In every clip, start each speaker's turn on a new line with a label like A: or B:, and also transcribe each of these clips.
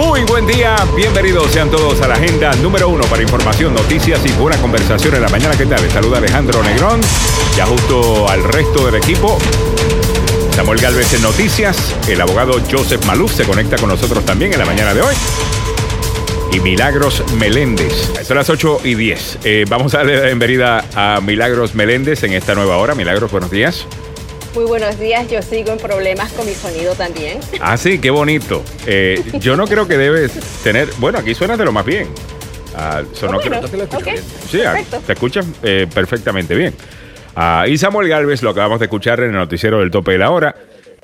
A: Muy buen día, bienvenidos sean todos a la agenda número uno para información, noticias y buena conversación en la mañana. ¿Qué tal? Les saluda Alejandro Negrón, ya justo al resto del equipo. Samuel Galvez en noticias, el abogado Joseph Maluf se conecta con nosotros también en la mañana de hoy. Y Milagros Meléndez. Son las 8 y 10. Eh, vamos a darle la bienvenida a Milagros Meléndez en esta nueva hora. Milagros, buenos días.
B: Muy buenos días, yo sigo en problemas con mi sonido también.
A: Ah, sí, qué bonito. Eh, yo no creo que debes tener. Bueno, aquí suena de lo más bien. Ah, sonó
B: Oh, bueno,
A: creo-
B: ok,
A: Sí, ah,
B: perfecto.
A: te escuchas eh, perfectamente bien. Ah, y Samuel Galvez lo acabamos de escuchar en el noticiero del tope de la hora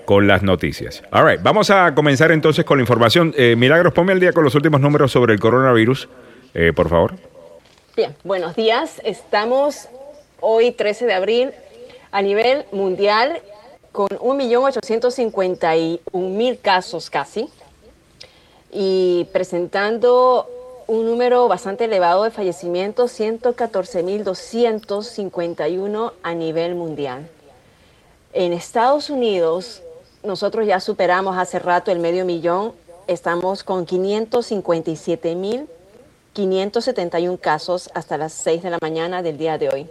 A: con las noticias. All right, vamos a comenzar entonces con la información. Eh, Milagros, ponme al día con los últimos números sobre el coronavirus, eh, por favor.
B: Bien, buenos días. Estamos hoy 13 de abril a nivel mundial con 1.851.000 casos casi y presentando un número bastante elevado de fallecimientos, 114.251 a nivel mundial. En Estados Unidos, nosotros ya superamos hace rato el medio millón, estamos con 557.571 casos hasta las 6 de la mañana del día de hoy.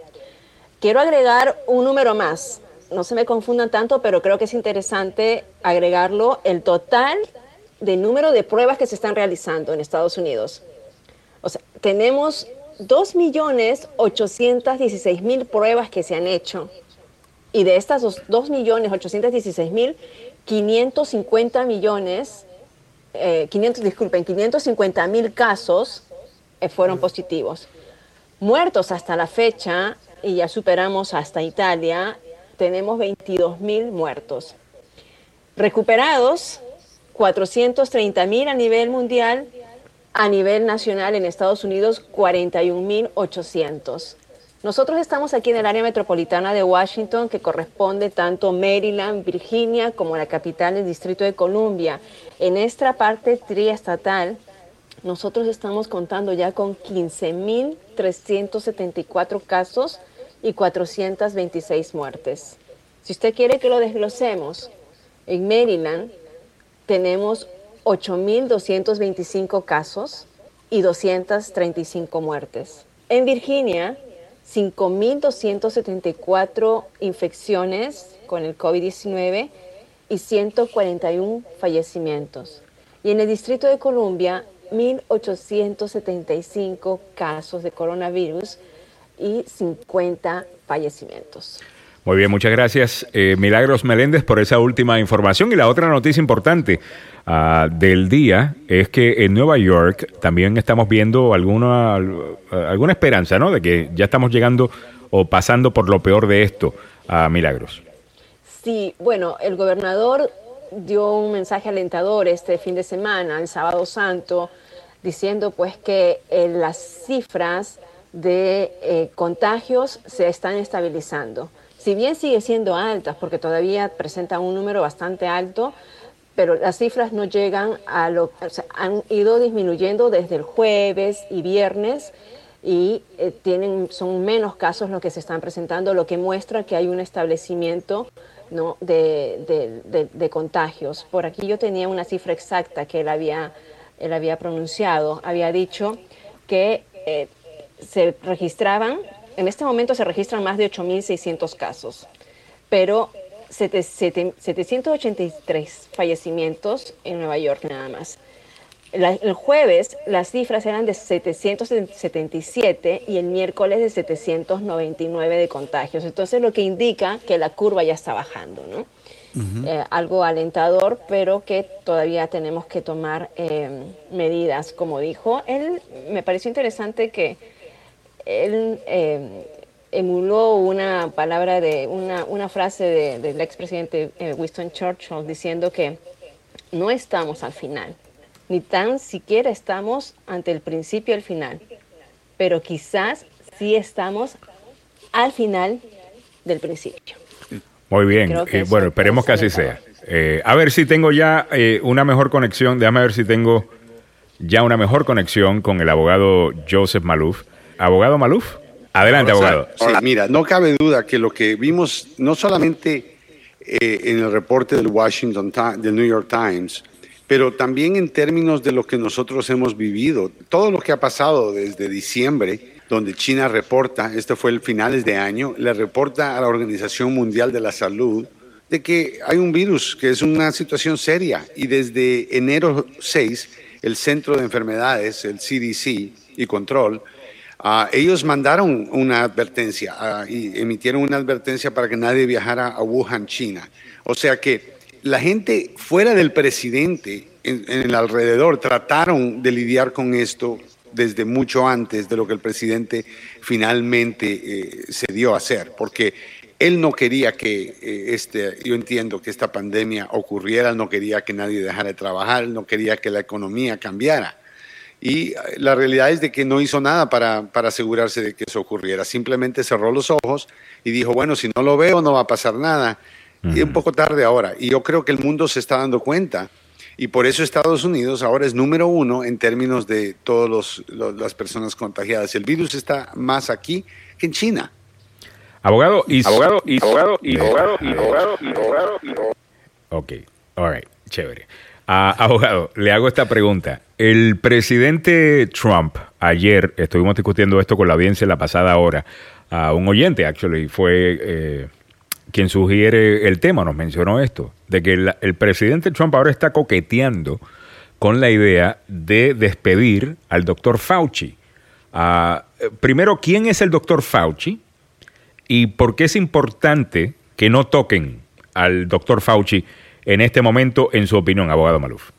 B: Quiero agregar un número más, no se me confundan tanto, pero creo que es interesante agregarlo, el total de número de pruebas que se están realizando en Estados Unidos. O sea, tenemos 2.816.000 pruebas que se han hecho y de estas dos- 2.816.000, 550 millones, eh, 500, disculpen, 550 mil casos eh, fueron positivos. Muertos hasta la fecha, y ya superamos hasta Italia, tenemos 22 mil muertos. Recuperados, 430 mil a nivel mundial, a nivel nacional en Estados Unidos, 41.800. Nosotros estamos aquí en el área metropolitana de Washington, que corresponde tanto Maryland, Virginia, como la capital del Distrito de Columbia. En esta parte triestatal, nosotros estamos contando ya con 15.374 casos y 426 muertes. Si usted quiere que lo desglosemos, en Maryland tenemos 8.225 casos y 235 muertes. En Virginia, 5.274 infecciones con el COVID-19 y 141 fallecimientos. Y en el Distrito de Columbia, 1.875 casos de coronavirus y 50 fallecimientos.
A: Muy bien, muchas gracias, eh, Milagros Meléndez, por esa última información. Y la otra noticia importante ah, del día es que en Nueva York también estamos viendo alguna, alguna esperanza, ¿no? De que ya estamos llegando o pasando por lo peor de esto, a Milagros.
B: Sí, bueno, el gobernador dio un mensaje alentador este fin de semana, el sábado santo, diciendo pues que eh, las cifras de eh, contagios se están estabilizando. Si bien sigue siendo altas, porque todavía presentan un número bastante alto, pero las cifras no llegan a lo, han ido disminuyendo desde el jueves y viernes y eh, tienen, son menos casos los que se están presentando, lo que muestra que hay un establecimiento ¿no? de, de- de- de contagios. Por aquí yo tenía una cifra exacta que él había, él había pronunciado. Había dicho que eh, se registraban, en este momento se registran más de 8.600 casos, pero sete- sete- 783 fallecimientos en Nueva York nada más. La- el jueves las cifras eran de 777 y el miércoles de 799 de contagios. Entonces lo que indica que la curva ya está bajando, ¿no? Eh, algo alentador, pero que todavía tenemos que tomar eh, medidas, como dijo. Él me pareció interesante que él eh, emuló una palabra de una, una frase de- del expresidente eh, Winston Churchill diciendo que no estamos al final, ni tan siquiera estamos ante el principio y el final, pero quizás sí estamos al final del principio.
A: Muy bien, eh, bueno, esperemos que así sea. Eh, a ver si tengo ya eh, una mejor conexión, déjame ver si tengo ya una mejor conexión con el abogado Joseph Maluf. Abogado Maluf, adelante, abogado.
C: sí, mira, no cabe duda que lo que vimos, no solamente eh, en el reporte del Washington del New York Times, pero también en términos de lo que nosotros hemos vivido. Todo lo que ha pasado desde diciembre, donde China reporta, este fue el finales de año, le reporta a la Organización Mundial de la Salud de que hay un virus, que es una situación seria. Y desde enero 6, el Centro de Enfermedades, el CDC y Control, uh, ellos mandaron una advertencia uh, y emitieron una advertencia para que nadie viajara a Wuhan, China. O sea que la gente fuera del presidente, en, en el alrededor, trataron de lidiar con esto desde mucho antes de lo que el presidente finalmente eh, se dio a hacer, porque él no quería que eh, este, yo entiendo que esta pandemia ocurriera, no quería que nadie dejara de trabajar, no quería que la economía cambiara. Y eh, la realidad es de que no hizo nada para, para asegurarse de que eso ocurriera. Simplemente cerró los ojos y dijo, bueno, si no lo veo no va a pasar nada. Y un poco tarde ahora. Y yo creo que el mundo se está dando cuenta. Y por eso Estados Unidos ahora es número uno en términos de todas las personas contagiadas. El virus está más aquí que en China.
A: Abogado y
D: abogado y abogado y abogado y abogado y abogado
A: Ok, all right, chévere. Abogado, le hago esta pregunta. El presidente Trump, ayer estuvimos discutiendo esto con la audiencia la pasada hora. Uh, un oyente, actually, fue eh, quien sugiere el tema, nos mencionó esto, de que el, presidente Trump ahora está coqueteando con la idea de despedir al doctor Fauci. Uh, primero, ¿quién es el doctor Fauci? ¿Y por qué es importante que no toquen al doctor Fauci en este momento, en su opinión, abogado Maluf?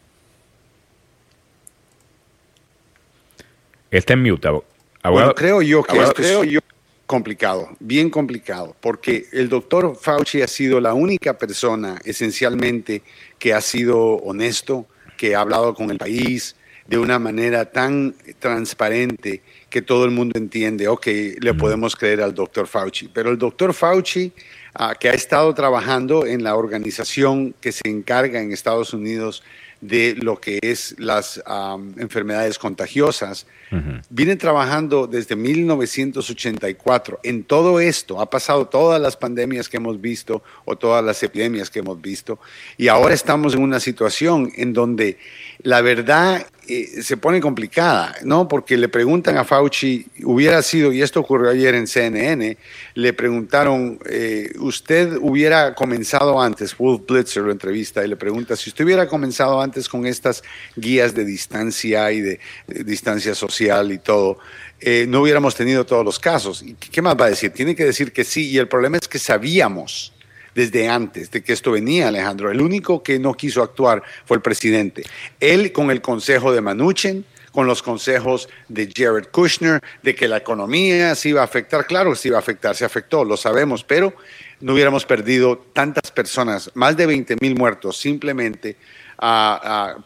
A: Está en mute, abogado.
C: Bueno, creo yo que creo es yo complicado, bien complicado, porque el doctor Fauci ha sido la única persona esencialmente que ha sido honesto, que ha hablado con el país de una manera tan transparente que todo el mundo entiende, ok, le podemos creer al doctor Fauci. Pero el doctor Fauci, uh, que ha estado trabajando en la organización que se encarga en Estados Unidos de lo que es las um, enfermedades contagiosas, uh -huh. viene trabajando desde 1984 en todo esto. Ha pasado todas las pandemias que hemos visto o todas las epidemias que hemos visto y ahora estamos en una situación en donde la verdad eh, se pone complicada, ¿no? Porque le preguntan a Fauci, hubiera sido, y esto ocurrió ayer en CNN, le preguntaron, eh, ¿usted hubiera comenzado antes? Wolf Blitzer lo entrevista y le pregunta, si usted hubiera comenzado antes con estas guías de distancia y de, de distancia social y todo, eh, no hubiéramos tenido todos los casos. ¿Y qué más va a decir? Tiene que decir que sí, y el problema es que sabíamos desde antes de que esto venía, Alejandro. El único que no quiso actuar fue el presidente. Él con el consejo de Manuchin, con los consejos de Jared Kushner, de que la economía se iba a afectar. Claro que se iba a afectar, se afectó, lo sabemos, pero no hubiéramos perdido tantas personas, más de 20 mil muertos, simplemente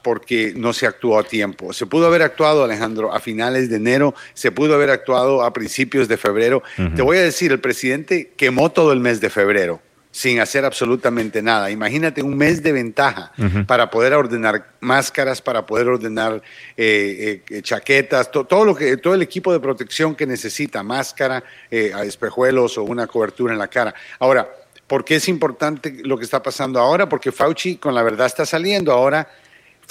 C: porque no se actuó a tiempo. Se pudo haber actuado, Alejandro, a finales de enero, se pudo haber actuado a principios de febrero. Uh -huh. Te voy a decir, el presidente quemó todo el mes de febrero sin hacer absolutamente nada. Imagínate un mes de ventaja uh -huh. para poder ordenar máscaras, para poder ordenar eh, eh, chaquetas, to, todo, lo que, todo el equipo de protección que necesita, máscara, eh, espejuelos o una cobertura en la cara. Ahora, ¿Por qué es importante lo que está pasando ahora? Porque Fauci con la verdad está saliendo. Ahora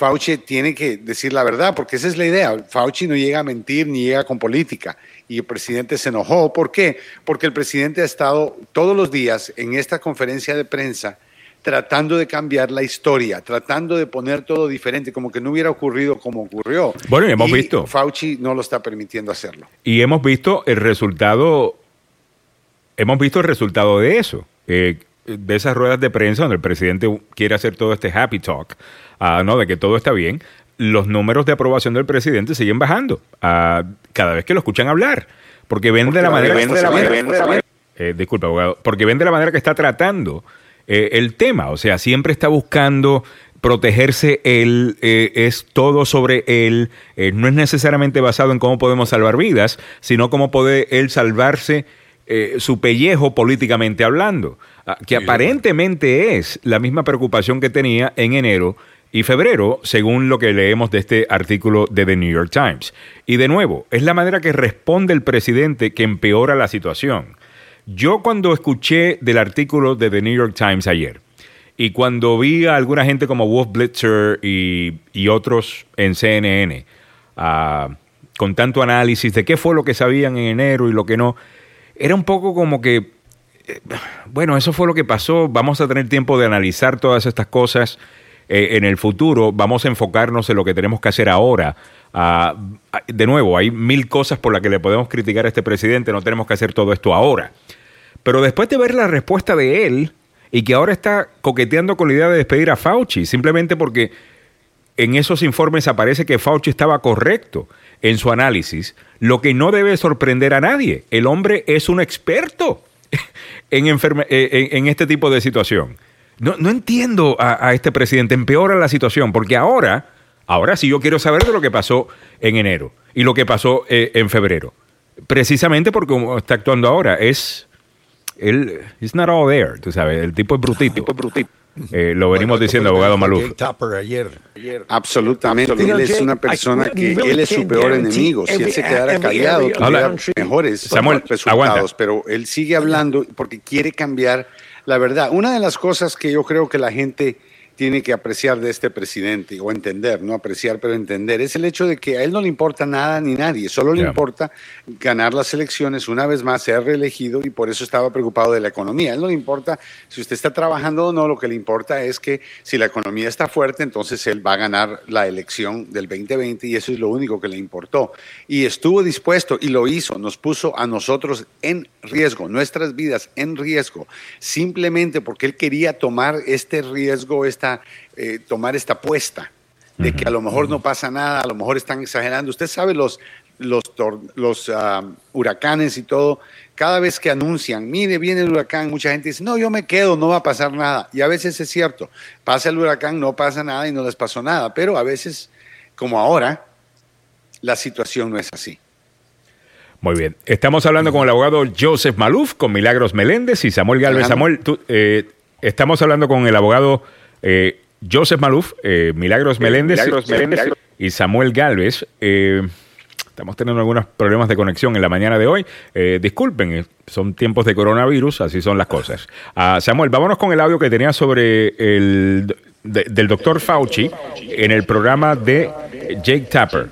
C: Fauci tiene que decir la verdad, porque esa es la idea. Fauci no llega a mentir ni llega con política. Y el presidente se enojó. ¿Por qué? Porque el presidente ha estado todos los días en esta conferencia de prensa tratando de cambiar la historia, tratando de poner todo diferente, como que no hubiera ocurrido como ocurrió.
A: Bueno, y hemos
C: y
A: visto.
C: Fauci no lo está permitiendo hacerlo.
A: Y hemos visto el resultado, hemos visto el resultado de eso eh, de esas ruedas de prensa donde el presidente quiere hacer todo este happy talk, uh, ¿no? de que todo está bien, los números de aprobación del presidente siguen bajando uh, cada vez que lo escuchan hablar, porque ven de la manera... Eh, disculpa, abogado, porque ven de la manera que está tratando eh, el tema, o sea, siempre está buscando protegerse él, eh, es todo sobre él, eh, no es necesariamente basado en cómo podemos salvar vidas, sino cómo puede él salvarse eh, su pellejo políticamente hablando, ah, que aparentemente es la misma preocupación que tenía en enero y febrero, según lo que leemos de este artículo de The New York Times. Y de nuevo, es la manera que responde el presidente que empeora la situación. Yo cuando escuché del artículo de The New York Times ayer, Y cuando vi a alguna gente como Wolf Blitzer y, otros en CNN ah, con tanto análisis de qué fue lo que sabían en enero y lo que no, era un poco como que, eh, bueno, eso fue lo que pasó, vamos a tener tiempo de analizar todas estas cosas eh, en el futuro, vamos a enfocarnos en lo que tenemos que hacer ahora. Ah, de nuevo, hay mil cosas por las que le podemos criticar a este presidente, no tenemos que hacer todo esto ahora. Pero después de ver la respuesta de él, y que ahora está coqueteando con la idea de despedir a Fauci, simplemente porque en esos informes aparece que Fauci estaba correcto en su análisis, lo que no debe sorprender a nadie. El hombre es un experto en, eh, en, este tipo de situación. No, entiendo a, este presidente, empeora la situación, porque ahora, ahora sí yo quiero saber de lo que pasó en enero y lo que pasó eh, en febrero. Precisamente porque está actuando ahora, es él, it's not all there, tú sabes, el tipo es brutito. Eh, lo venimos diciendo, abogado Maluf.
C: Ayer. Absolutamente, él es una persona que él es su peor enemigo. Si él se quedara callado, tuviera mejores resultados, pero él sigue hablando porque quiere cambiar la verdad. Una de las cosas que yo creo que la gente tiene que apreciar de este presidente, o entender, no apreciar, pero entender, es el hecho de que a él no le importa nada ni nadie, solo le importa ganar las elecciones una vez más, ser reelegido y por eso estaba preocupado de la economía. A él no le importa si usted está trabajando o no, lo que le importa es que si la economía está fuerte, entonces él va a ganar la elección del 2020 y eso es lo único que le importó. Y estuvo dispuesto y lo hizo, nos puso a nosotros en riesgo, nuestras vidas en riesgo, simplemente porque él quería tomar este riesgo, esta eh, tomar esta apuesta de que a lo mejor no pasa nada, a lo mejor están exagerando. Usted sabe los, los, los ah, huracanes y todo, cada vez que anuncian, mire, viene el huracán, mucha gente dice, no, yo me quedo, no va a pasar nada. Y a veces es cierto, pasa el huracán, no pasa nada y no les pasó nada, pero a veces, como ahora, la situación no es así.
A: Muy bien. Estamos hablando con el abogado Joseph Maluf, con Milagros Meléndez y Samuel Galvez. Samuel, eh, estamos hablando con el abogado eh, Joseph Maluf, eh, Milagros, Meléndez, y Samuel Galvez. Eh, estamos teniendo algunos problemas de conexión en la mañana de hoy. disculpen, son tiempos de coronavirus, así son las cosas. Ah, Samuel, vámonos con el audio que tenía sobre el del doctor Fauci en el programa de Jake Tapper.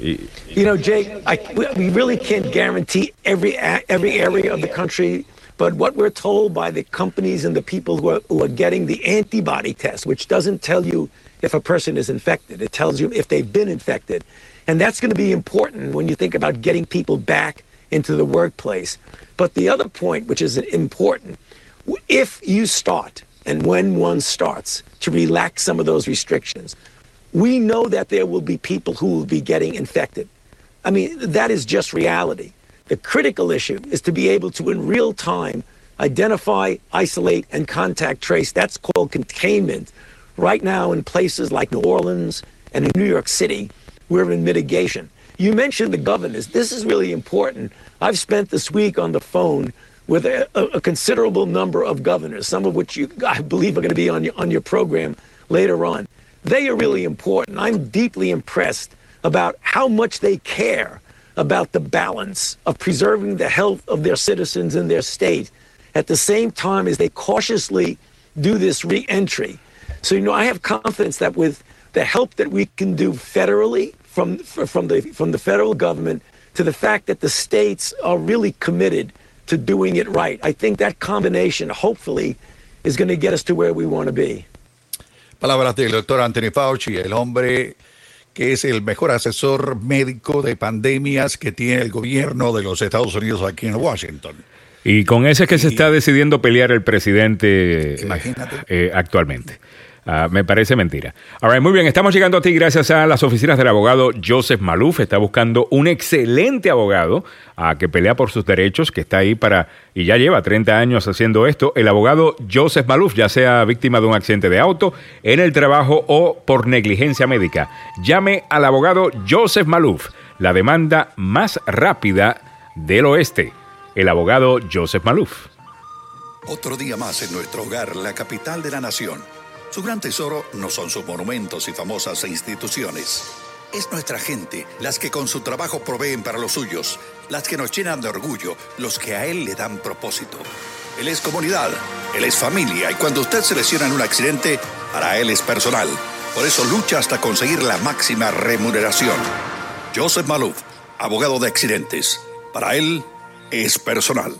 E: You know, Jake, I, we really can't guarantee every every area of the country But what we're told by the companies and the people who are, who are getting the antibody test, which doesn't tell you if a person is infected, it tells you if they've been infected. And that's going to be important when you think about getting people back into the workplace. But the other point, which is important, if you start and when one starts to relax some of those restrictions, we know that there will be people who will be getting infected. I mean, that is just reality. The critical issue is to be able to, in real time, identify, isolate, and contact trace. That's called containment. Right now, in places like New Orleans and in New York City, we're in mitigation. You mentioned the governors. This is really important. I've spent this week on the phone with a, a, considerable number of governors, some of which you, I believe are going to be on your, on your program later on. They are really important. I'm deeply impressed about how much they care about the balance of preserving the health of their citizens in their state at the same time as they cautiously do this reentry. So, you know, I have confidence that with the help that we can do federally from, from, the, from the federal government to the fact that the states are really committed to doing it right, I think that combination, hopefully, is going to get us to where we want to be.
F: Palabras del doctor Anthony Fauci, el hombre que es el mejor asesor médico de pandemias que tiene el gobierno de los Estados Unidos aquí en Washington.
A: Y con ese es que se está decidiendo pelear el presidente eh, actualmente. Ah, me parece mentira. All muy bien, estamos llegando a ti gracias a las oficinas del abogado Joseph Maluf. Está buscando un excelente abogado a que pelea por sus derechos, que está ahí para, y ya lleva 30 años haciendo esto. El abogado Joseph Maluf, ya sea víctima de un accidente de auto, en el trabajo o por negligencia médica. Llame al abogado Joseph Maluf, la demanda más rápida del oeste. El abogado Joseph Maluf.
G: Otro día más en nuestro hogar, la capital de la nación. Su gran tesoro no son sus monumentos y famosas instituciones. Es nuestra gente, las que con su trabajo proveen para los suyos, las que nos llenan de orgullo, los que a él le dan propósito. Él es comunidad, él es familia y cuando usted se lesiona en un accidente, para él es personal. Por eso lucha hasta conseguir la máxima remuneración. Joseph Maluf, abogado de accidentes. Para él es personal.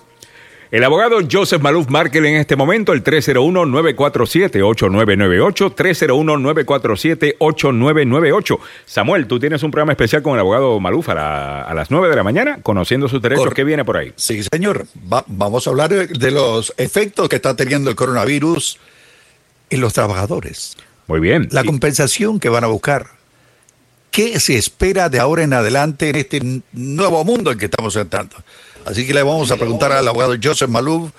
A: El abogado Joseph Maluf Markel en este momento, el 301-947-8998, 301-947-8998. Samuel, tú tienes un programa especial con el abogado Maluf a, las 9 de la mañana, conociendo sus derechos. ¿Qué viene por ahí?
F: Sí, señor. vamos a hablar de los efectos que está teniendo el coronavirus en los trabajadores.
A: Muy bien.
F: La compensación que van a buscar. ¿Qué se espera de ahora en adelante en este nuevo mundo en que estamos entrando? Así que le vamos a preguntar al abogado Joseph Maluf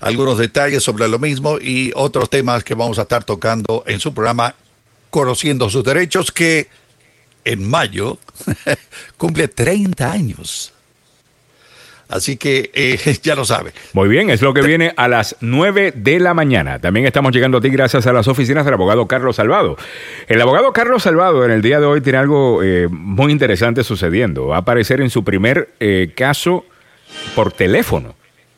F: algunos detalles sobre lo mismo y otros temas que vamos a estar tocando en su programa Conociendo sus Derechos, que en mayo cumple 30 años. Así que eh, ya lo sabe.
A: Muy bien, es lo que viene a las 9 de la mañana. También estamos llegando a ti gracias a las oficinas del abogado Carlos Salvado. El abogado Carlos Salvado en el día de hoy tiene algo eh, muy interesante sucediendo. Va a aparecer en su primer eh, caso por teléfono.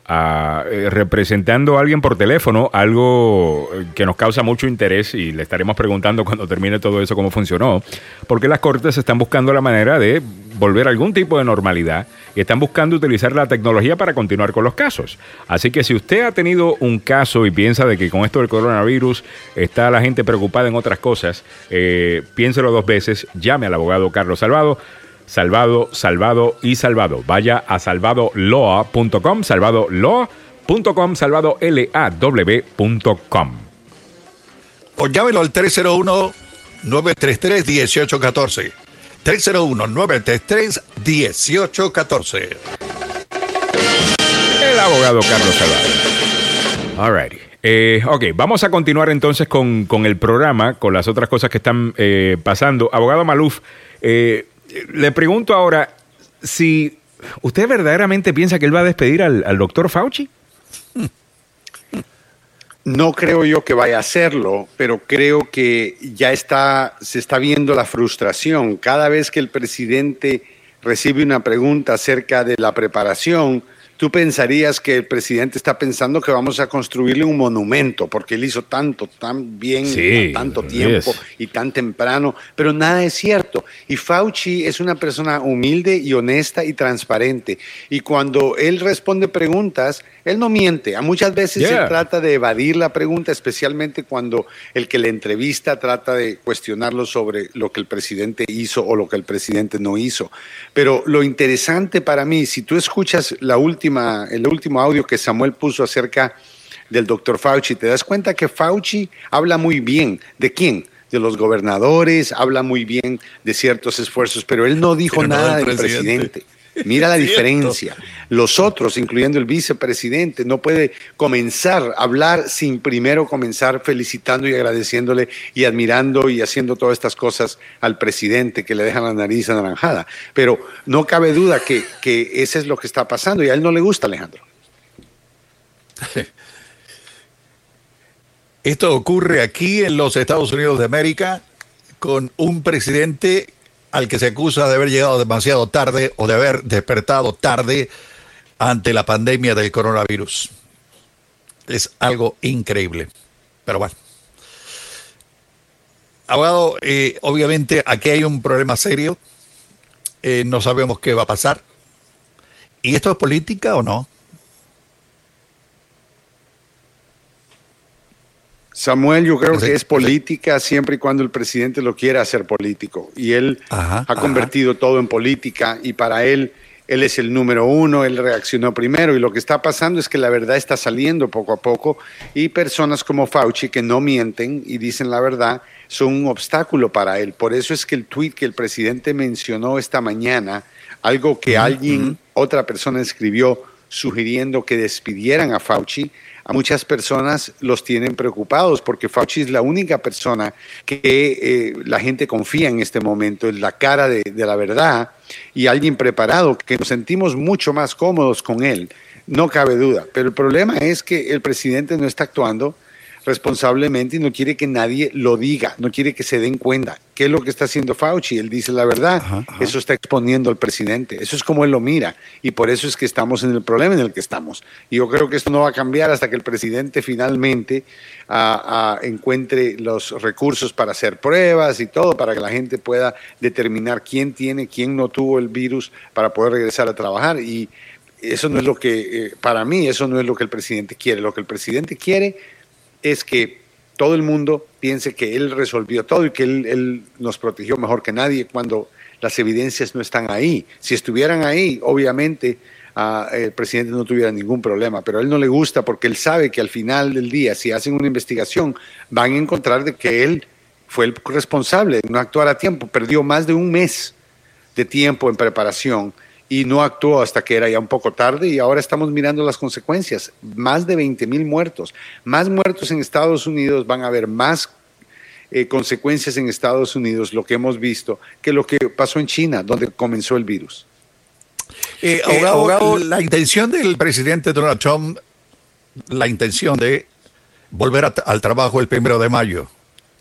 A: Eh, representando a alguien por teléfono, algo que nos causa mucho interés y le estaremos preguntando cuando termine todo eso cómo funcionó, porque las cortes están buscando la manera de volver a algún tipo de normalidad y están buscando utilizar la tecnología para continuar con los casos. Así que si usted ha tenido un caso y piensa de que con esto del coronavirus está la gente preocupada en otras cosas, eh, piénselo dos veces, llame al abogado Carlos Salvado salvado, salvado y salvado. Vaya a salvadoloa.com, salvadoloa.com, salvadolaw.com.
F: O llámelo al 301-933-1814. 301-933-1814.
A: El abogado Carlos Salvado. All righty. Eh, ok, vamos a continuar entonces con, el programa, con las otras cosas que están eh, pasando. Abogado Maluf, eh, le pregunto ahora si usted verdaderamente piensa que él va a despedir al, doctor Fauci.
C: No creo yo que vaya a hacerlo, pero creo que ya está, se está viendo la frustración. Cada vez que el presidente recibe una pregunta acerca de la preparación, tú pensarías que el presidente está pensando que vamos a construirle un monumento, porque él hizo tanto, tan bien, tanto tiempo y tan temprano, pero nada es cierto. Y Fauci es una persona humilde y honesta y transparente. Y cuando él responde preguntas, él no miente. A muchas veces se trata de evadir la pregunta, especialmente cuando el que le entrevista trata de cuestionarlo sobre lo que el presidente hizo o lo que el presidente no hizo. Pero lo interesante para mí, si tú escuchas la última, el último audio que Samuel puso acerca del doctor Fauci, te das cuenta que Fauci habla muy bien. ¿De quién? de los gobernadores, habla muy bien de ciertos esfuerzos, pero él no dijo nada del presidente. Mira la diferencia. Los otros, incluyendo el vicepresidente, no puede comenzar a hablar sin primero comenzar felicitando y agradeciéndole y admirando y haciendo todas estas cosas al presidente que le dejan la nariz anaranjada. Pero no cabe duda que, que ese es lo que está pasando y a él no le gusta, Alejandro.
F: Esto ocurre aquí en los Estados Unidos de América con un presidente al que se acusa de haber llegado demasiado tarde o de haber despertado tarde ante la pandemia del coronavirus. Es algo increíble. Pero bueno. Abogado, eh, obviamente aquí hay un problema serio. Eh, no sabemos qué va a pasar. ¿Y esto es política o no?
C: Samuel, yo creo que es política siempre y cuando el presidente lo quiera hacer político. Y él ha convertido todo en política y para él, él es el número uno, él reaccionó primero y lo que está pasando es que la verdad está saliendo poco a poco y personas como Fauci que no mienten y dicen la verdad son un obstáculo para él. Por eso es que el tweet que el presidente mencionó esta mañana, algo que alguien, otra persona escribió sugiriendo que despidieran a Fauci, a muchas personas los tienen preocupados porque Fauci es la única persona que eh, la gente confía en este momento, es la cara de, la verdad y alguien preparado, que nos sentimos mucho más cómodos con él, no cabe duda. Pero el problema es que el presidente no está actuando responsablemente y no quiere que nadie lo diga, no quiere que se den cuenta. ¿Qué es lo que está haciendo Fauci? Él dice la verdad. Eso está exponiendo al presidente. Eso es como él lo mira. Y por eso es que estamos en el problema en el que estamos. Y yo creo que esto no va a cambiar hasta que el presidente finalmente ah, ah, encuentre los recursos para hacer pruebas y todo, para que la gente pueda determinar quién tiene, quién no tuvo el virus, para poder regresar a trabajar. Y eso no es lo que, eh, para mí, eso no es lo que el presidente quiere. Lo que el presidente quiere es que todo el mundo piense que él resolvió todo y que él, nos protegió mejor que nadie cuando las evidencias no están ahí. Si estuvieran ahí, obviamente ah, el presidente no tuviera ningún problema, pero a él no le gusta porque él sabe que al final del día, si hacen una investigación, van a encontrar de que él fue el responsable de no actuar a tiempo, perdió más de un mes de tiempo en preparación y no actuó hasta que era ya un poco tarde y ahora estamos mirando las consecuencias. Más de 20 mil muertos, más muertos en Estados Unidos, van a haber más eh, consecuencias en Estados Unidos, lo que hemos visto, que lo que pasó en China, donde comenzó el virus.
F: Eh, eh, abogado, la intención del presidente Donald Trump, la intención de volver al trabajo el primero de mayo,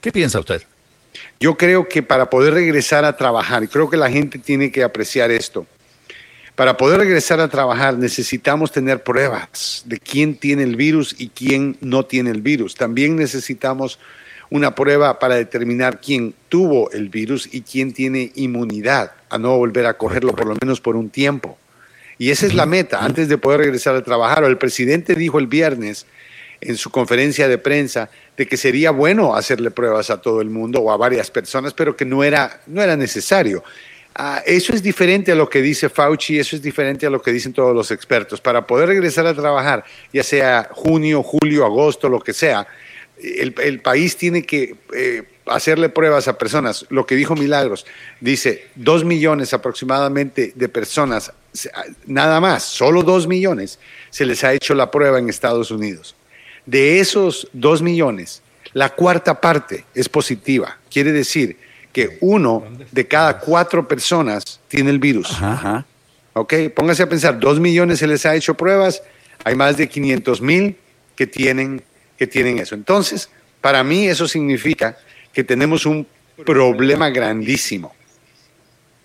F: ¿qué piensa usted?
C: Yo creo que para poder regresar a trabajar, y creo que la gente tiene que apreciar esto, para poder regresar a trabajar necesitamos tener pruebas de quién tiene el virus y quién no tiene el virus. También necesitamos una prueba para determinar quién tuvo el virus y quién tiene inmunidad a no volver a cogerlo por lo menos por un tiempo. Y esa es la meta, antes de poder regresar a trabajar. El presidente dijo el viernes en su conferencia de prensa de que sería bueno hacerle pruebas a todo el mundo o a varias personas, pero que no era, no era necesario. Ah, eso es diferente a lo que dice Fauci, eso es diferente a lo que dicen todos los expertos. Para poder regresar a trabajar, ya sea junio, julio, agosto, lo que sea, el, país tiene que eh, hacerle pruebas a personas. Lo que dijo Milagros, dice, dos millones aproximadamente de personas, nada más, solo dos millones, se les ha hecho la prueba en Estados Unidos. De esos dos millones, la cuarta parte es positiva. Quiere decir que uno de cada cuatro personas tiene el virus. Ajá, Ok, póngase a pensar, dos millones se les ha hecho pruebas, hay más de 500 mil que tienen, que tienen eso. Entonces, para mí eso significa que tenemos un problema grandísimo.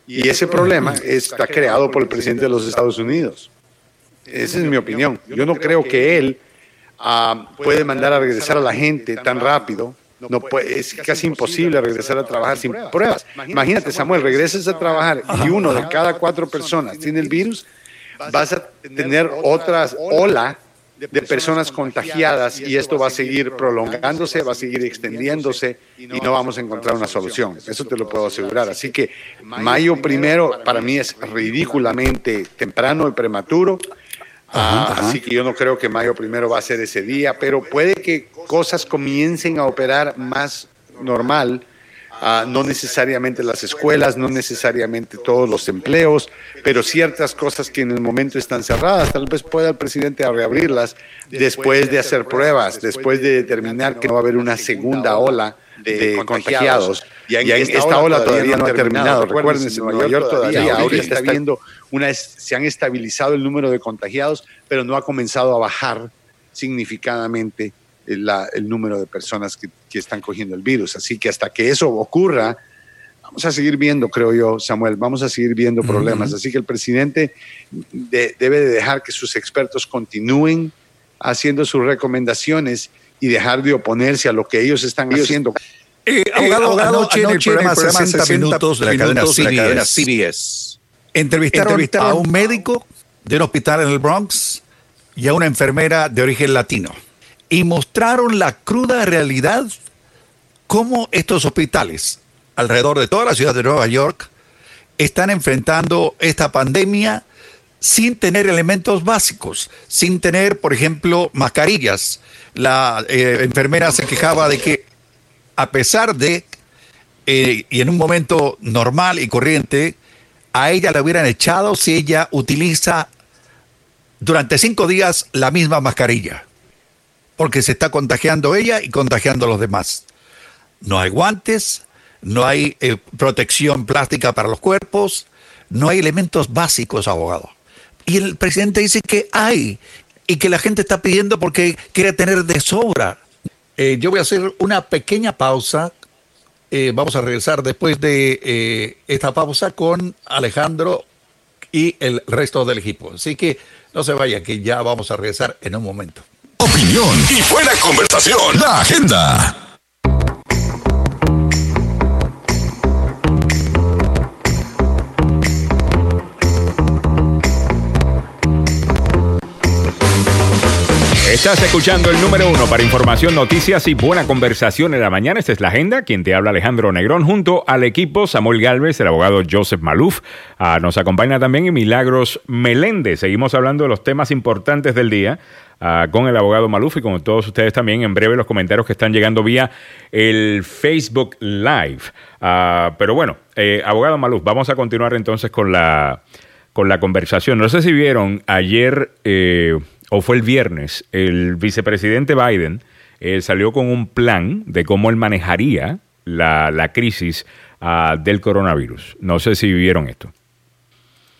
C: Y ese problema está creado por el presidente de los Estados Unidos. Esa es mi opinión. Yo no creo que él ah, puede mandar a regresar a la gente tan rápido no puede, es casi imposible regresar a trabajar sin pruebas. Imagínate, Samuel, regresas a trabajar y uno de cada cuatro personas tiene el virus, vas a tener otra ola de personas contagiadas y esto va a seguir prolongándose, va a seguir extendiéndose y no vamos a encontrar una solución. Eso te lo puedo asegurar. Así que mayo primero para mí es ridículamente temprano y prematuro. Ah, así que yo no creo que mayo primero va a ser ese día, pero puede que cosas comiencen a operar más normal. Ah, no necesariamente las escuelas, no necesariamente todos los empleos, pero ciertas cosas que en el momento están cerradas, tal vez pueda el presidente reabrirlas después de hacer pruebas, después de determinar que no va a haber una segunda ola de, contagiados. Y, en, esta, ola todavía, no ha terminado. Recuerden, en Nueva York todavía ahorita está viendo una, se han estabilizado el número de contagiados, pero no ha comenzado a bajar significadamente el, el número de personas que, que, están cogiendo el virus. Así que hasta que eso ocurra, vamos a seguir viendo, creo yo, Samuel, vamos a seguir viendo problemas. Así que el presidente debe de dejar que sus expertos continúen haciendo sus recomendaciones y dejar de oponerse a lo que ellos están haciendo.
F: Eh, abogado, anoche, en el programa, 60, minutos de la, cadena, CBS, Entrevistaron, a un médico de un hospital en el Bronx y a una enfermera de origen latino. Y mostraron la cruda realidad cómo estos hospitales alrededor de toda la ciudad de Nueva York están enfrentando esta pandemia sin tener elementos básicos, sin tener, por ejemplo, mascarillas, la eh, enfermera se quejaba de que a pesar de, eh, y en un momento normal y corriente, a ella le hubieran echado si ella utiliza durante cinco días la misma mascarilla, porque se está contagiando ella y contagiando a los demás. No hay guantes, no hay eh, protección plástica para los cuerpos, no hay elementos básicos, abogado. Y el presidente dice que hay, y que la gente está pidiendo porque quiere tener de sobra. Eh, yo voy a hacer una pequeña pausa. Eh, vamos a regresar después de eh, esta pausa con Alejandro y el resto del equipo. Así que no se vaya, que ya vamos a regresar en un momento.
H: Opinión y buena conversación. La agenda.
A: Estás escuchando el número uno para información, noticias y buena conversación en la mañana. Esta es la agenda. Quien te habla Alejandro Negrón junto al equipo Samuel Galvez, el abogado Joseph Maluf. Ah, nos acompaña también Milagros Meléndez. Seguimos hablando de los temas importantes del día. Ah, con el abogado Maluf y con todos ustedes también. En breve los comentarios que están llegando vía el Facebook Live. Ah, pero bueno, eh, abogado Maluf, vamos a continuar entonces con la, con la conversación. No sé si vieron ayer eh, o fue el viernes, el vicepresidente Biden eh, salió con un plan de cómo él manejaría la, crisis ah, del coronavirus. No sé si vieron esto.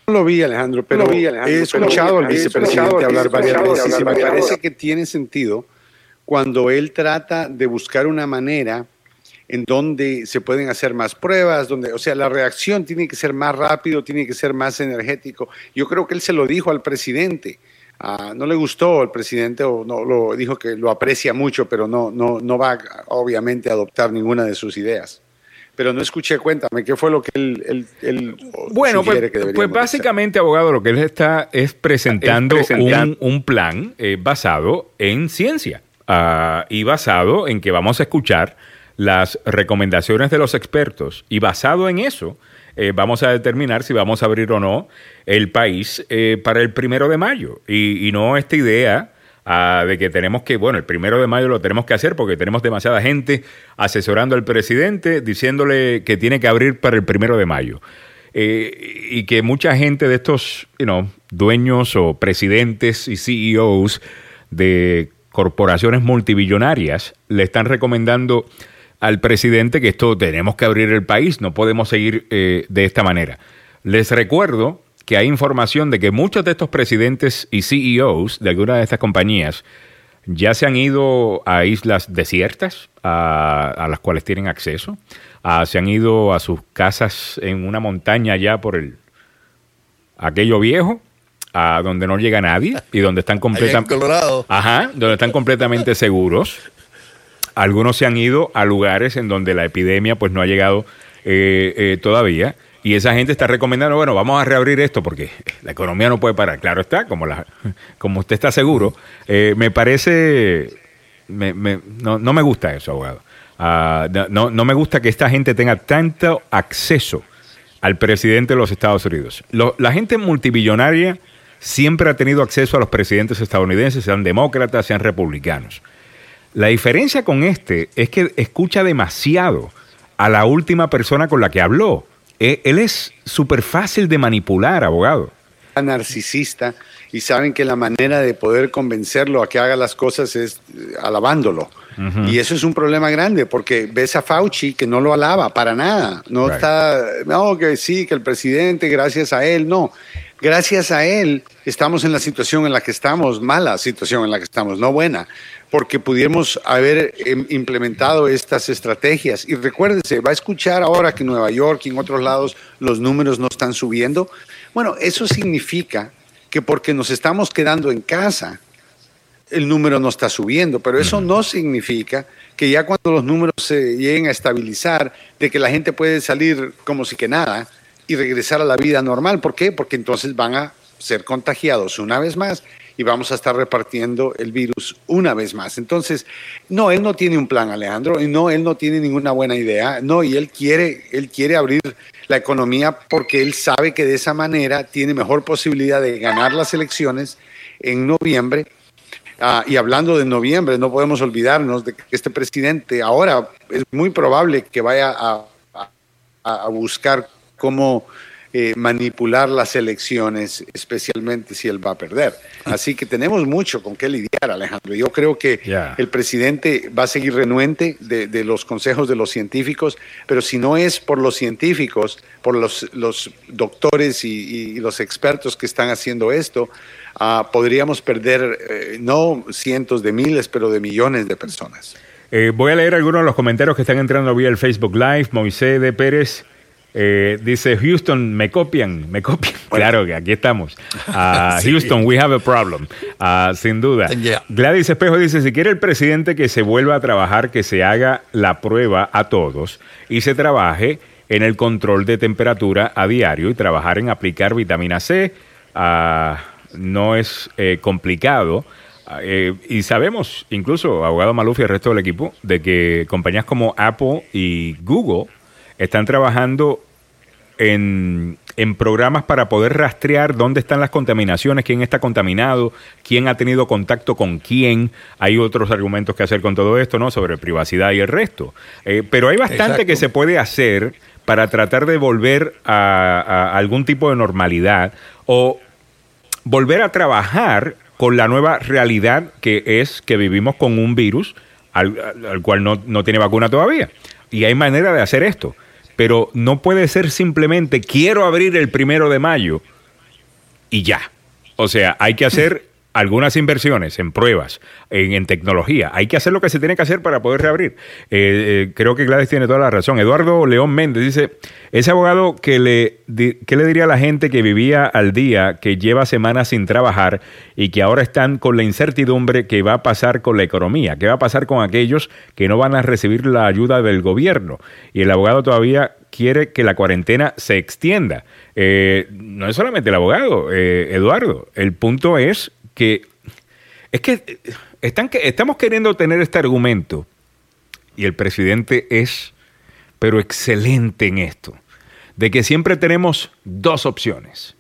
C: No lo vi, Alejandro, pero he escuchado al vicepresidente hablar varias veces y me parece que tiene sentido cuando él trata de buscar una manera en donde se pueden hacer más pruebas, donde, o sea, la reacción tiene que ser más rápido, tiene que ser más energético. Yo creo que él se lo dijo al presidente. Ah, no le gustó el presidente o no lo dijo que lo aprecia mucho, pero no, no, no va obviamente a adoptar ninguna de sus ideas. Pero no escuché, cuéntame, ¿qué fue lo que él, él,
A: Bueno, pues, pues básicamente, abogado, lo que él está es presentando, Un, plan eh, basado en ciencia ah, y basado en que vamos a escuchar las recomendaciones de los expertos y basado en eso eh, vamos a determinar si vamos a abrir o no el país eh, para el primero de mayo. Y, no esta idea ah, de que tenemos que, bueno, el primero de mayo lo tenemos que hacer porque tenemos demasiada gente asesorando al presidente diciéndole que tiene que abrir para el primero de mayo. Eh, y que mucha gente de estos dueños o presidentes y CEOs de corporaciones multibillonarias le están recomendando al presidente que esto tenemos que abrir el país, no podemos seguir eh, de esta manera. Les recuerdo que hay información de que muchos de estos presidentes y CEOs de algunas de estas compañías ya se han ido a islas desiertas a, las cuales tienen acceso, se han ido a sus casas en una montaña ya por el aquello viejo, a donde no llega nadie y donde están completamente Ajá, donde están completamente seguros. Algunos se han ido a lugares en donde la epidemia pues no ha llegado eh, eh, todavía. Y esa gente está recomendando, bueno, vamos a reabrir esto porque la economía no puede parar. Claro está, como, la, como usted está seguro. Eh, me parece, no, me gusta eso, abogado. Ah, no, no, me gusta que esta gente tenga tanto acceso al presidente de los Estados Unidos. la gente multibillonaria siempre ha tenido acceso a los presidentes estadounidenses, sean demócratas, sean republicanos. La diferencia con este es que escucha demasiado a la última persona con la que habló. E, él es súper fácil de manipular, abogado.
C: Narcisista y saben que la manera de poder convencerlo a que haga las cosas es eh, alabándolo. Y eso es un problema grande porque ves a Fauci que no lo alaba para nada. No está, no, que sí, que el presidente, gracias a él, no. Gracias a él estamos en la situación en la que estamos, mala situación en la que estamos, no buena porque pudiéramos haber em, implementado estas estrategias. Y recuérdese, va a escuchar ahora que en Nueva York y en otros lados los números no están subiendo. Bueno, eso significa que porque nos estamos quedando en casa, el número no está subiendo, pero eso no significa que ya cuando los números se lleguen a estabilizar, de que la gente puede salir como si que nada y regresar a la vida normal. ¿Por qué? Porque entonces van a ser contagiados una vez más y vamos a estar repartiendo el virus una vez más. Entonces, no, él no tiene un plan, Alejandro, y no, él no tiene ninguna buena idea, no, y él quiere, él quiere abrir la economía porque él sabe que de esa manera tiene mejor posibilidad de ganar las elecciones en noviembre. Ah, y hablando de noviembre, no podemos olvidarnos de que este presidente ahora es muy probable que vaya a, a buscar cómo eh, manipular las elecciones, especialmente si él va a perder. Así que tenemos mucho con qué lidiar, Alejandro. Yo creo que el presidente va a seguir renuente de, los consejos de los científicos, pero si no es por los científicos, por los, los doctores y, los expertos que están haciendo esto, ah, podríamos perder eh, no cientos de miles, pero de millones de personas.
A: Eh, voy a leer algunos de los comentarios que están entrando vía el Facebook Live. Moisés de Pérez eh, dice, Houston, me copian, me copian. Claro que aquí estamos. Ah, Houston, we have a problem. Ah, sin duda.
F: Yeah.
A: Gladys Espejo dice, si quiere el presidente que se vuelva a trabajar, que se haga la prueba a todos y se trabaje en el control de temperatura a diario y trabajar en aplicar vitamina C. Ah, no es eh, complicado. Eh, y sabemos, incluso, abogado Maluf y el resto del equipo, de que compañías como Apple y Google están trabajando en, en programas para poder rastrear dónde están las contaminaciones, quién está contaminado, quién ha tenido contacto con quién. Hay otros argumentos que hacer con todo esto, ¿no? Sobre privacidad y el resto. Eh, pero hay bastante
F: Exacto.
A: que se puede hacer para tratar de volver a, a algún tipo de normalidad o volver a trabajar con la nueva realidad que es que vivimos con un virus al, al- al cual no, no tiene vacuna todavía. Y hay manera de hacer esto. Pero no puede ser simplemente quiero abrir el primero de mayo y ya. O sea, hay que hacer algunas inversiones en pruebas, en, tecnología. Hay que hacer lo que se tiene que hacer para poder reabrir. Eh, eh, creo que Gladys tiene toda la razón. Eduardo León Méndez dice, ese abogado que le, di- ¿qué le diría a la gente que vivía al día, que lleva semanas sin trabajar y que ahora están con la incertidumbre que va a pasar con la economía? ¿Qué va a pasar con aquellos que no van a recibir la ayuda del gobierno? Y el abogado todavía quiere que la cuarentena se extienda. Eh, no es solamente el abogado, eh, Eduardo. El punto es que es que están estamos queriendo tener este argumento y el presidente es pero excelente en esto de que siempre tenemos dos opciones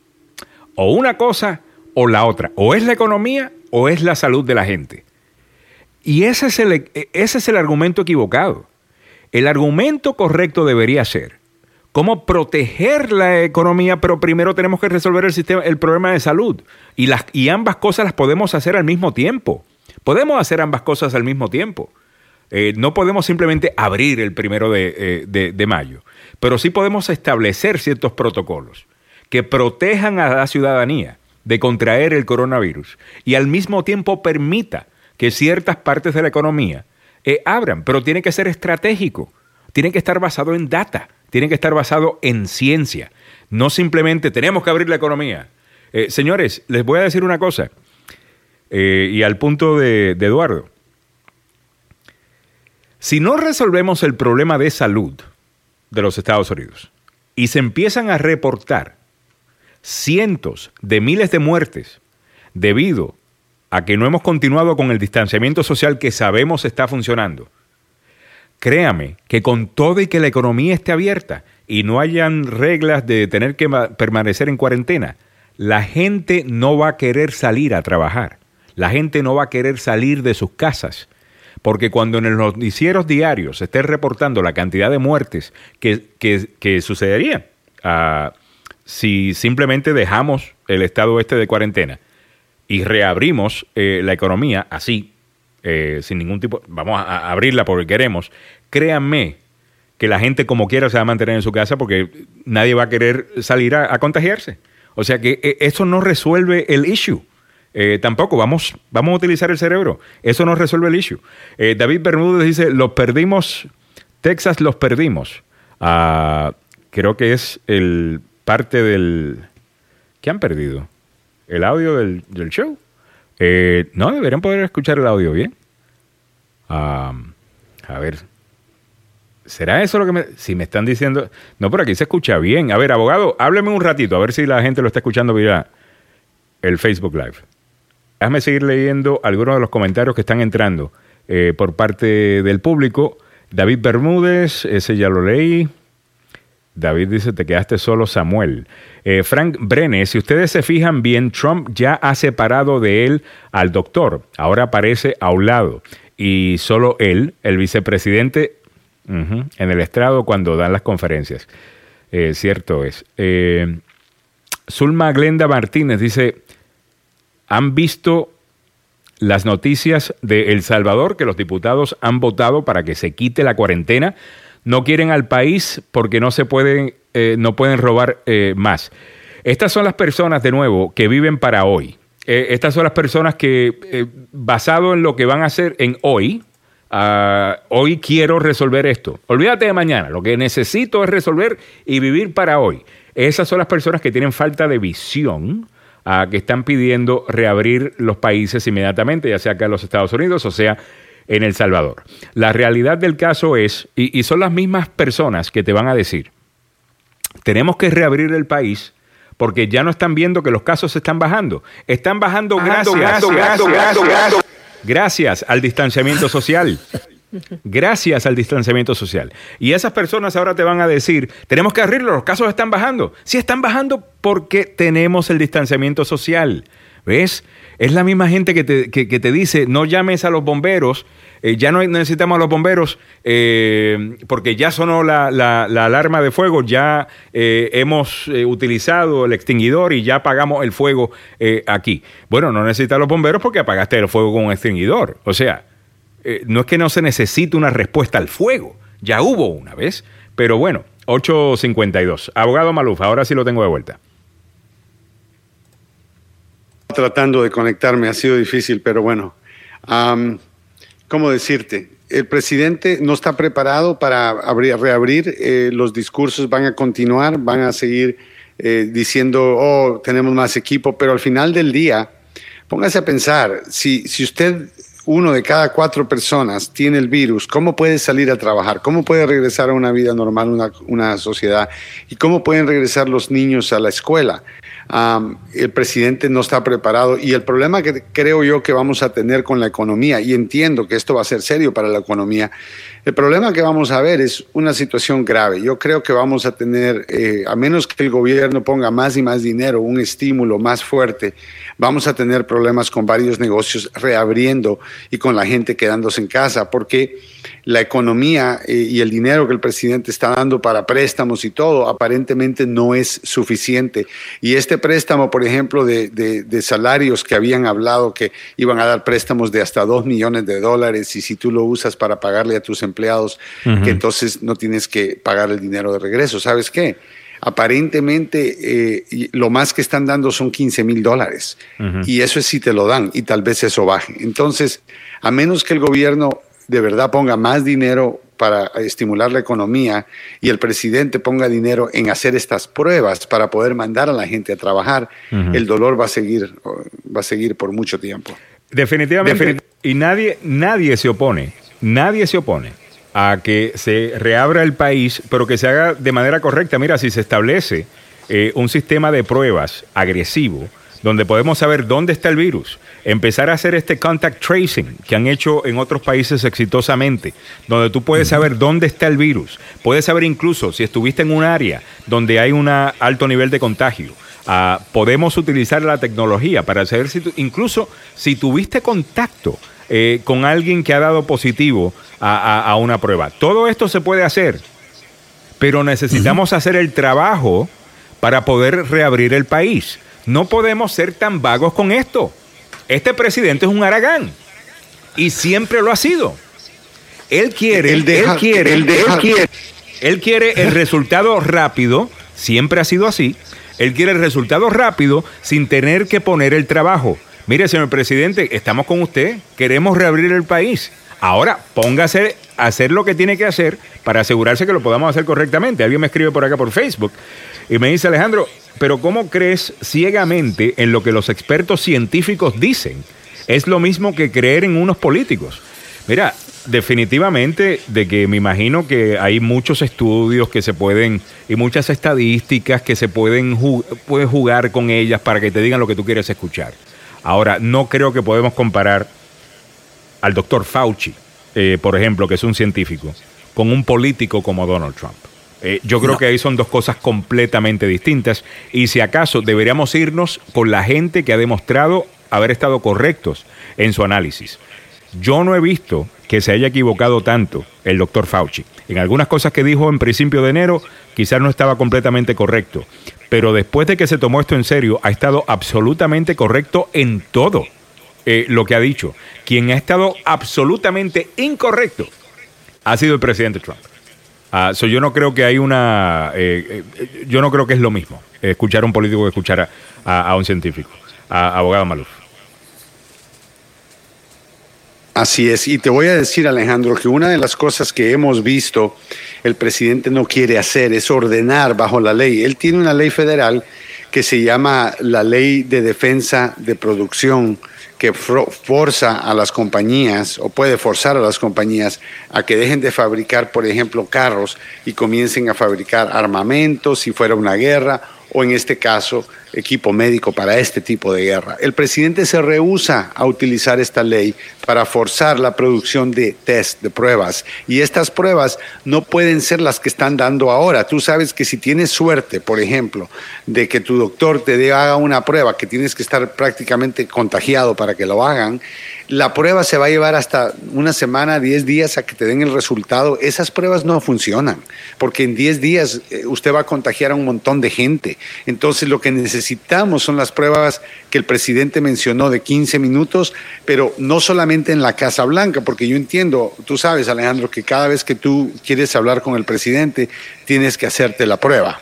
A: o una cosa o la otra o es la economía o es la salud de la gente. Y ese es el, ese es el argumento equivocado. El argumento correcto debería ser cómo proteger la economía, pero primero tenemos que resolver el sistema, el problema de salud. Y, las, y ambas cosas las podemos hacer al mismo tiempo. Podemos hacer ambas cosas al mismo tiempo. Eh, no podemos simplemente abrir el primero de, eh, de- de mayo, pero sí podemos establecer ciertos protocolos que protejan a la ciudadanía de contraer el coronavirus y al mismo tiempo permita que ciertas partes de la economía eh, abran, pero tiene que ser estratégico, tiene que estar basado en data, tiene que estar basado en ciencia, no simplemente tenemos que abrir la economía. Eh, señores, les voy a decir una cosa, eh, y al punto de Eduardo, si no resolvemos el problema de salud de los Estados Unidos y se empiezan a reportar cientos de miles de muertes debido a que no hemos continuado con el distanciamiento social que sabemos está funcionando, créame que con todo y que la economía esté abierta y no hayan reglas de tener que ma- permanecer en cuarentena, la gente no va a querer salir a trabajar. La gente no va a querer salir de sus casas. Porque cuando en los noticieros diarios se esté reportando la cantidad de muertes que, que, sucederían ah, si simplemente dejamos el estado este de cuarentena y reabrimos eh, la economía así, eh, sin ningún tipo, vamos a, abrirla porque queremos, créanme que la gente como quiera se va a mantener en su casa porque nadie va a querer salir a, contagiarse. O sea que eh, eso no resuelve el issue. Eh, tampoco, vamos, vamos a utilizar el cerebro. Eso no resuelve el issue. David Bermúdez dice, los perdimos, Texas los perdimos. Ah, creo que es el parte del... ¿Qué han perdido? ¿El audio del, del show? Eh, no, deberían poder escuchar el audio bien. A ver. ¿Será eso lo que me... Si me están diciendo... No, pero aquí se escucha bien. A ver, abogado, hábleme un ratito, a ver si la gente lo está escuchando vía el Facebook Live. Déjame seguir leyendo algunos de los comentarios que están entrando eh, por parte del público. David Bermúdez, ese ya lo leí. David dice, te quedaste solo, Samuel. Eh, Frank Brenes, si ustedes se fijan bien, Trump ya ha separado de él al doctor. Ahora aparece a un lado. Y solo él, el vicepresidente, en el estrado cuando dan las conferencias. Eh, cierto es. Eh, Zulma Glenda Martínez dice, ¿han visto las noticias de El Salvador que los diputados han votado para que se quite la cuarentena? No quieren al país porque no se pueden, eh, no pueden robar eh, más. Estas son las personas, de nuevo, que viven para hoy. Eh, estas son las personas que, eh, basado en lo que van a hacer en hoy, ah, hoy quiero resolver esto. Olvídate de mañana, lo que necesito es resolver y vivir para hoy. Esas son las personas que tienen falta de visión, ah, que están pidiendo reabrir los países inmediatamente, ya sea acá en los Estados Unidos o sea en El Salvador. La realidad del caso es, y, y son las mismas personas que te van a decir, tenemos que reabrir el país porque ya no están viendo que los casos están bajando. Están bajando, gracias, gracias al distanciamiento social. Gracias al distanciamiento social. Y esas personas ahora te van a decir, tenemos que abrirlo, los casos están bajando. Sí, están bajando porque tenemos el distanciamiento social. ¿Ves? Es la misma gente que te, que, te dice, no llames a los bomberos, eh, ya no necesitamos a los bomberos eh, porque ya sonó la, la, alarma de fuego, ya eh, hemos utilizado el extinguidor y ya apagamos el fuego aquí. Bueno, no necesitas los bomberos porque apagaste el fuego con un extinguidor. O sea, no es que no se necesite una respuesta al fuego, ya hubo una vez, pero bueno, 8.52. Abogado Maluf, ahora sí lo tengo de vuelta
C: tratando de conectarme, ha sido difícil, pero bueno. ¿Cómo decirte? El presidente no está preparado para reabrir, eh, los discursos van a continuar, van a seguir eh, diciendo, oh, tenemos más equipo, pero al final del día, póngase a pensar, si, si usted, uno de cada cuatro personas tiene el virus, ¿cómo puede salir a trabajar? ¿Cómo puede regresar a una vida normal, una, una sociedad? ¿Y cómo pueden regresar los niños a la escuela? El presidente no está preparado y el problema que creo yo que vamos a tener con la economía, y entiendo que esto va a ser serio para la economía, el problema que vamos a ver es una situación grave. Yo creo que vamos a tener, eh, a menos que el gobierno ponga más y más dinero, un estímulo más fuerte, vamos a tener problemas con varios negocios reabriendo y con la gente quedándose en casa, porque la economía eh, y el dinero que el presidente está dando para préstamos y todo aparentemente no es suficiente. Y este préstamo, por ejemplo, de, de salarios que habían hablado que iban a dar préstamos de hasta dos millones de dólares y si tú lo usas para pagarle a tus empleados, empleados, que entonces no tienes que pagar el dinero de regreso. ¿Sabes qué? Aparentemente eh, lo más que están dando son 15 mil dólares y eso es si te lo dan y tal vez eso baje. Entonces, a menos que el gobierno de verdad ponga más dinero para estimular la economía y el presidente ponga dinero en hacer estas pruebas para poder mandar a la gente a trabajar, el dolor va a seguir va a seguir por mucho tiempo.
A: Definitivamente. y nadie nadie se opone, nadie se opone a que se reabra el país, pero que se haga de manera correcta. Mira, si se establece eh, un sistema de pruebas agresivo, donde podemos saber dónde está el virus, empezar a hacer este contact tracing que han hecho en otros países exitosamente, donde tú puedes saber dónde está el virus, puedes saber incluso si estuviste en un área donde hay un alto nivel de contagio. Ah, podemos utilizar la tecnología para saber si incluso si tuviste contacto eh, con alguien que ha dado positivo a, una prueba. Todo esto se puede hacer, pero necesitamos hacer el trabajo para poder reabrir el país. No podemos ser tan vagos con esto. Este presidente es un aragán y siempre lo ha sido. Él quiere, él, quiere, él, quiere, él quiere el resultado rápido, siempre ha sido así. Él quiere el resultado rápido sin tener que poner el trabajo. Mire, señor presidente, estamos con usted, queremos reabrir el país. Ahora, póngase hacer lo que tiene que hacer para asegurarse que lo podamos hacer correctamente. Alguien me escribe por acá por Facebook y me dice, Alejandro, pero ¿cómo crees ciegamente en lo que los expertos científicos dicen? Es lo mismo que creer en unos políticos. Mira, definitivamente de que me imagino que hay muchos estudios que se pueden y muchas estadísticas que se pueden jugar con ellas para que te digan lo que tú quieres escuchar. Ahora, no creo que podemos comparar al doctor Fauci, eh, por ejemplo, que es un científico, con un político como Donald Trump. Eh, yo creo que ahí son dos cosas completamente distintas y si acaso deberíamos irnos con la gente que ha demostrado haber estado correctos en su análisis. Yo no he visto que se haya equivocado tanto el doctor Fauci. En algunas cosas que dijo en principio de enero quizás no estaba completamente correcto, pero después de que se tomó esto en serio, ha estado absolutamente correcto en todo eh, lo que ha dicho. Quien ha estado absolutamente incorrecto ha sido el presidente Trump. Uh, yo no creo que hay una. Eh, eh, yo no creo que es lo mismo escuchar a un político que escuchar a, un científico. abogado Maluf.
C: Así es, y te voy a decir Alejandro que una de las cosas que hemos visto el presidente no quiere hacer es ordenar bajo la ley. Él tiene una ley federal que se llama la Ley de Defensa de Producción que forza a las compañías o puede forzar a las compañías a que dejen de fabricar, por ejemplo, carros y comiencen a fabricar armamentos si fuera una guerra o en este caso equipo médico para este tipo de guerra. El presidente se rehúsa a utilizar esta ley para forzar la producción de test, de pruebas. Y estas pruebas no pueden ser las que están dando ahora. Tú sabes que si tienes suerte, por ejemplo, de que tu doctor te haga una prueba que tienes que estar prácticamente contagiado para que lo hagan, la prueba se va a llevar hasta una semana, 10 días a que te den el resultado. Esas pruebas no funcionan, porque en 10 días eh, usted va a contagiar a un montón de gente. Entonces lo que necesitamos son las pruebas que el presidente mencionó de 15 minutos, pero no solamente en la Casa Blanca, porque yo entiendo, tú sabes Alejandro, que cada vez que tú quieres hablar con el presidente, tienes que hacerte la prueba.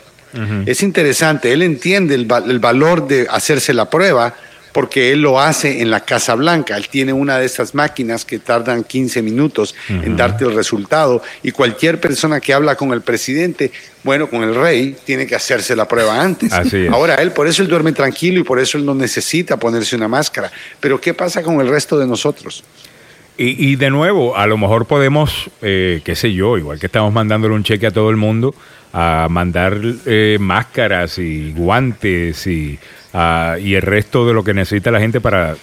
C: Es interesante, él entiende el valor de hacerse la prueba, porque él lo hace en la Casa Blanca. Él tiene una de esas máquinas que tardan 15 minutos en darte el resultado y cualquier persona que habla con el presidente, bueno, con el rey, tiene que hacerse la prueba antes. Ahora, él, por eso él duerme tranquilo y por eso él no necesita ponerse una máscara. Pero ¿qué pasa con el resto de nosotros?
A: Y, de nuevo, a lo mejor podemos, eh, qué sé yo, igual que estamos mandándole un cheque a todo el mundo, a mandar eh, máscaras y guantes y Ah, y el resto de lo que necesita la gente para,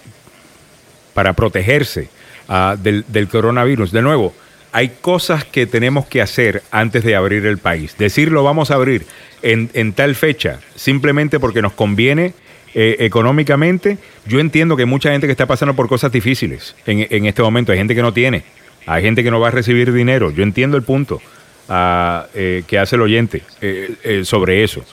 A: para protegerse ah, del, coronavirus. De nuevo, hay cosas que tenemos que hacer antes de abrir el país. Decirlo vamos a abrir en, tal fecha, simplemente porque nos conviene eh, económicamente. Yo entiendo que hay mucha gente que está pasando por cosas difíciles en, este momento. Hay gente que no tiene, hay gente que no va a recibir dinero. Yo entiendo el punto eh, que hace el oyente eh, sobre eso.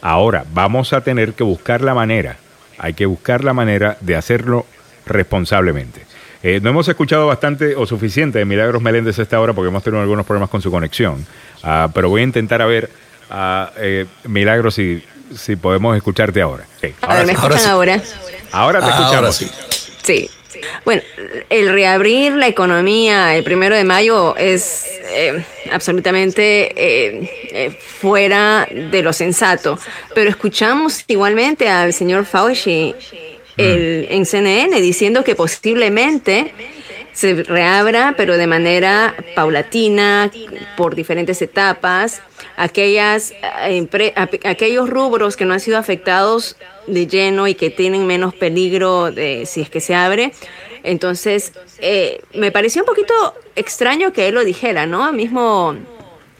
A: Ahora, vamos a tener que buscar la manera, hay que buscar la manera de hacerlo responsablemente. Eh, no hemos escuchado bastante o suficiente de Milagros Meléndez a esta hora porque hemos tenido algunos problemas con su conexión, ah, pero voy a intentar a ver, uh, eh, Milagros, si, si podemos escucharte ahora.
B: ahora, ¿me escuchan ahora?
A: Ahora te escuchamos.
B: sí. Bueno, el reabrir la economía el primero de mayo es eh, absolutamente eh, eh, fuera de lo sensato, pero escuchamos igualmente al señor Fauci el, en CNN diciendo que posiblemente se reabra, pero de manera paulatina, por diferentes etapas, aquellas, aquellos rubros que no han sido afectados de lleno y que tienen menos peligro de si es que se abre. Entonces, eh, me pareció un poquito extraño que él lo dijera, ¿no? Mismo,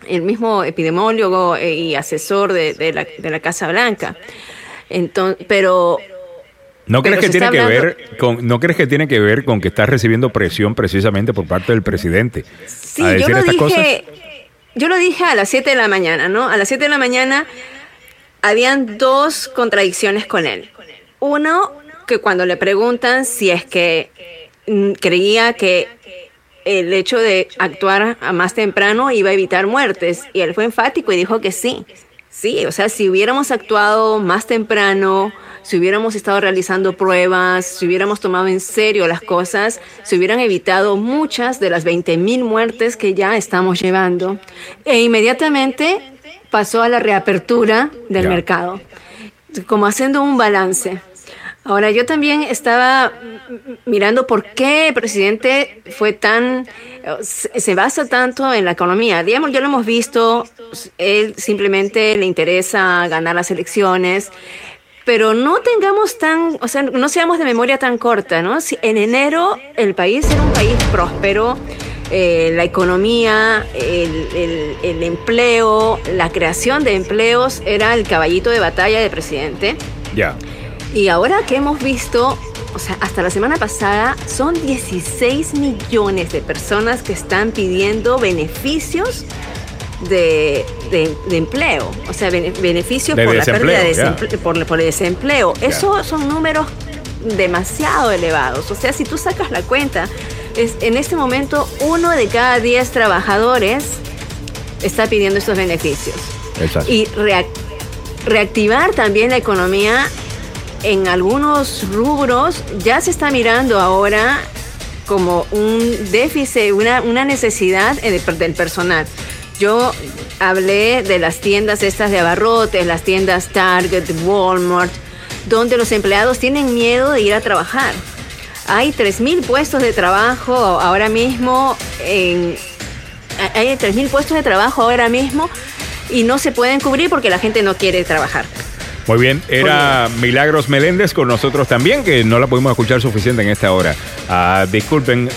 B: el mismo epidemiólogo eh, y asesor de, la, de la Casa Blanca. Entonces, pero
A: ¿No crees, que tiene que ver con, ¿No crees que tiene que ver con que está recibiendo presión precisamente por parte del presidente?
B: Sí, yo lo dije, yo lo dije a las 7 de la mañana, ¿no? A las 7 de la mañana habían dos contradicciones con él. Uno, que cuando le preguntan si es que mm, creía que el hecho de actuar a más temprano iba a evitar muertes, y él fue enfático y dijo que sí. Sí, o sea, si hubiéramos actuado más temprano, si hubiéramos estado realizando pruebas, si hubiéramos tomado en serio las cosas, se hubieran evitado muchas de las 20.000 muertes que ya estamos llevando. E inmediatamente pasó a la reapertura del mercado, como haciendo un balance. Ahora, yo también estaba mirando por qué el presidente fue tan, se basa tanto en la economía. Digamos, ya lo hemos visto, él simplemente le interesa ganar las elecciones, pero no tengamos tan, o sea, no seamos de memoria tan corta, ¿no? Si en enero el país era un país próspero, eh, la economía, el, empleo, la creación de empleos era el caballito de batalla del presidente.
A: Ya.
B: Y ahora que hemos visto, o sea, hasta la semana pasada, son 16 millones de personas que están pidiendo beneficios de, empleo, o sea, beneficios por la pérdida de desempleo, por, el desempleo. Esos son números demasiado elevados. O sea, si tú sacas la cuenta, es, en este momento uno de cada diez trabajadores está pidiendo estos beneficios. Y reactivar también la economía en algunos rubros ya se está mirando ahora como un déficit, una, una necesidad eh, del personal. Yo hablé de las tiendas estas de abarrotes, las tiendas Target, Walmart, donde los empleados tienen miedo de ir a trabajar. Hay 3.000 puestos de trabajo ahora mismo. Hay 3.000 puestos de trabajo ahora mismo y no se pueden cubrir porque la gente no quiere trabajar.
A: Muy bien, era Milagros Meléndez con nosotros también, que no la pudimos escuchar suficiente en esta hora. Ah, disculpen,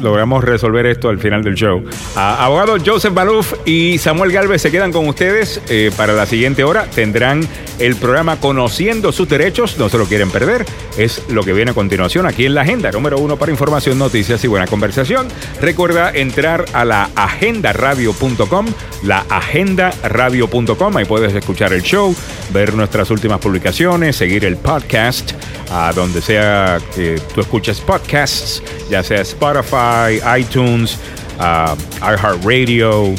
A: logramos resolver esto al final del show. Ah, abogado Joseph Baluf y Samuel Galvez se quedan con ustedes eh, para la siguiente hora. Tendrán el programa Conociendo sus derechos, no se lo quieren perder. Es lo que viene a continuación aquí en la agenda número uno para información, noticias y buena conversación. Recuerda entrar a la agendaradio.com, la agendaradio.com, ahí puedes escuchar el show, ver nuestras últimas publicaciones, seguir el podcast, a donde sea que tú escuches podcasts, ya sea Spotify, iTunes, uh, iHeartRadio,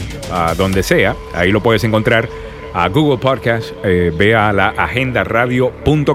A: donde sea, ahí lo puedes encontrar. A Google Podcast, eh, ve a la agendaradio.com.